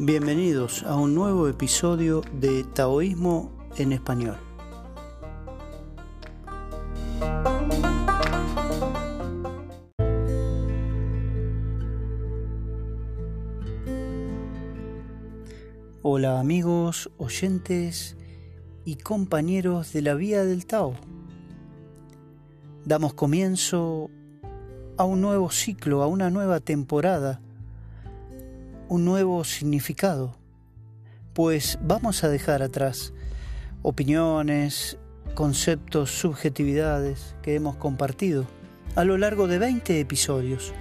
Bienvenidos a un nuevo episodio de Taoísmo en Español. Hola amigos, oyentes y compañeros de la Vía del Tao. Damos comienzo a un nuevo ciclo, a una nueva temporada un nuevo significado, pues vamos a dejar atrás opiniones, conceptos, subjetividades que hemos compartido a lo largo de 20 episodios.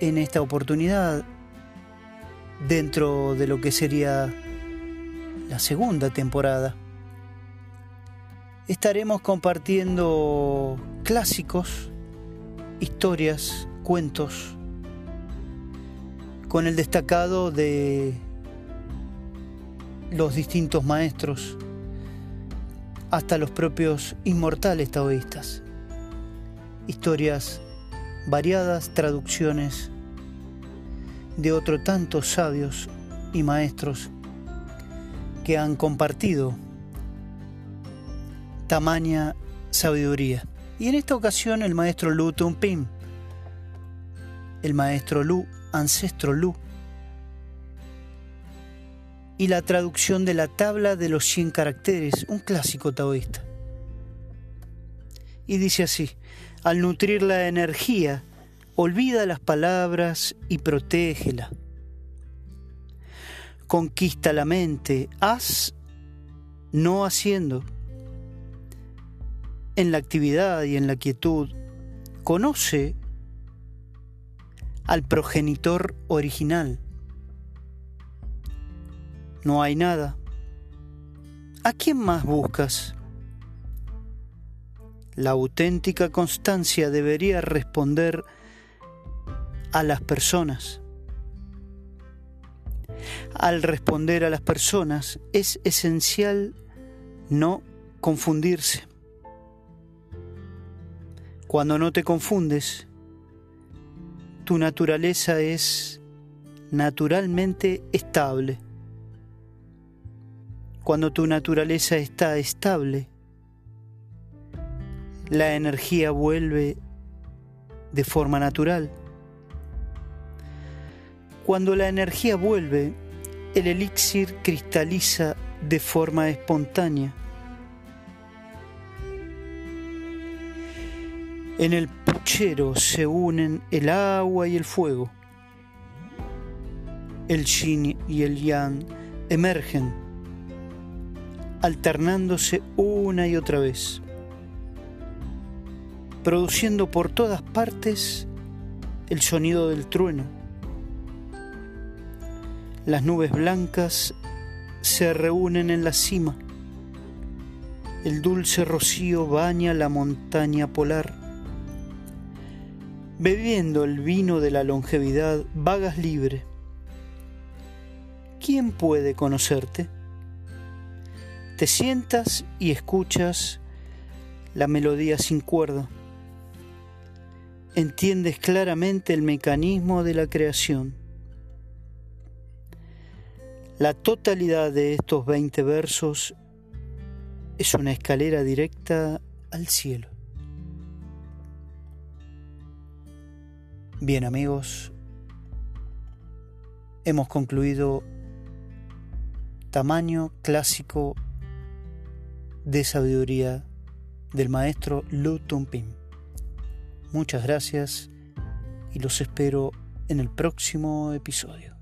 En esta oportunidad, dentro de lo que sería la segunda temporada, estaremos compartiendo clásicos, historias, cuentos, con el destacado de los distintos maestros hasta los propios inmortales taoístas. Historias variadas, traducciones de otro tantos sabios y maestros que han compartido tamaña sabiduría. Y en esta ocasión el maestro Lu Pim, el maestro Lu ancestro Lu. Y la traducción de la tabla de los 100 caracteres, un clásico taoísta. Y dice así, al nutrir la energía, olvida las palabras y protégela. Conquista la mente, haz, no haciendo. En la actividad y en la quietud, conoce al progenitor original. No hay nada. ¿A quién más buscas? La auténtica constancia debería responder a las personas. Al responder a las personas es esencial no confundirse. Cuando no te confundes, tu naturaleza es naturalmente estable. Cuando tu naturaleza está estable, la energía vuelve de forma natural. Cuando la energía vuelve, el elixir cristaliza de forma espontánea. En el se unen el agua y el fuego. El yin y el yang emergen, alternándose una y otra vez, produciendo por todas partes el sonido del trueno. Las nubes blancas se reúnen en la cima. El dulce rocío baña la montaña polar Bebiendo el vino de la longevidad, vagas libre. ¿Quién puede conocerte? Te sientas y escuchas la melodía sin cuerda. Entiendes claramente el mecanismo de la creación. La totalidad de estos 20 versos es una escalera directa al cielo. Bien amigos, hemos concluido tamaño clásico de sabiduría del maestro Lu Tumpin. Muchas gracias y los espero en el próximo episodio.